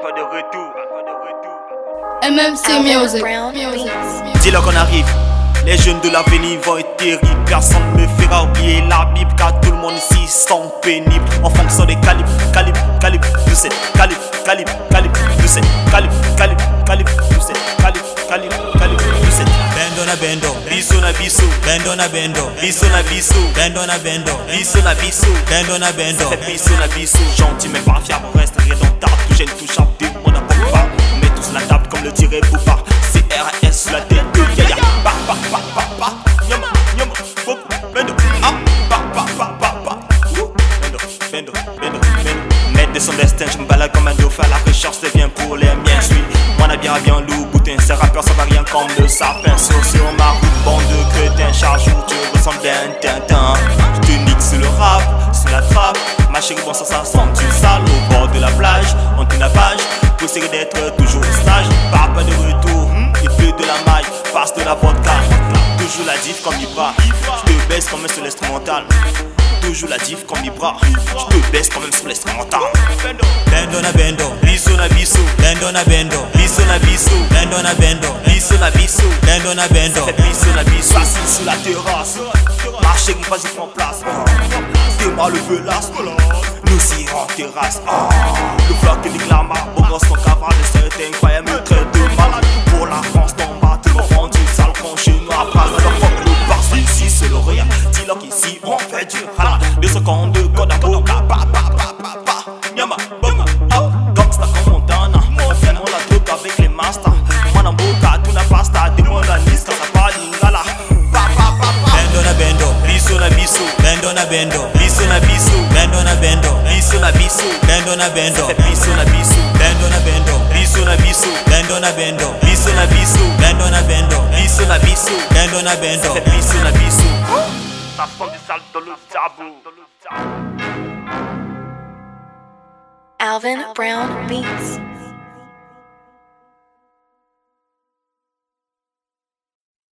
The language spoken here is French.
pas de retour. MMC Music. Dis-leur qu'on arrive. Les jeunes de l'avenir vont être terribles. Personne ne me fera oublier la Bible. Car tout le monde ici sont pénibles. En fonction des calibres, calibres, calibres, de cette calibre, calibre, calibre, de cette calibre, calibre, calibre, de cette calibre, calibre, calibre, de cette. Bendo na bendo, Biso na biso, bendo na bendo, biso na biso, bendo na bendo, biso na biso. bendo na bendo. Biso na biso, gentil mais pas fiable, reste gêne, tout chape, on n'apporte pas. On met tous la table comme le dirait Boupard. CRS la tête de Yaya. Pa, pa, pa, pa, pa. Bendo. Ah, pa, pa, pa, pa, pa. De son destin, je me balade comme un dauphin. La recherche c'est bien pour les miens. Je suis moi n'a bien bien loup, boutin. Ces rappeurs ça va rien comme de sapin. Sur ma route, bande de crétins. Charge où tu ressembles à un tintin. Je te nique sur le rap, sur la trappe. Ma chérie, bon ça, ça sent tu essayer d'être toujours sage. Pas pas de retour, il pleut de la maille, passe de la vodka. Toujours la diff comme Ibra. Je te baisse quand même sur l'instrumental. Toujours la diff comme Ibra. Je te baisse quand même sur l'instrumental. Bendo na bendo, Biso na biso, bendo na bendo, biso na biso, bendo na bendo, biso na biso. bendo na bendo. Fait biso na biso, assis sur la terrasse. Ma chérie, vas-y, prends place. Démarre le velas. Nous irons en terrasse. Floc et les glamour, beau gosse, ton cavale, c'est incroyable, me traite de malade. Pour la France, ton bas, tout le fond du sale con chez nous. À Prague, alors fuck le Barça, ici c'est Real. Dis-leur qu'ici on fait du halal. Deux secondes de code à bendo na bendo, biso na biso, bendo na bendo, biso na biso. bendo na bendo, biso na biso, bendo na bendo, biso na biso, bendo na bendo, biso na biso, bendo na bendo, biso na biso. bendo na bendo. Biso na biso. Ça sent du sale dans le tabou. Alvin Brown Beats.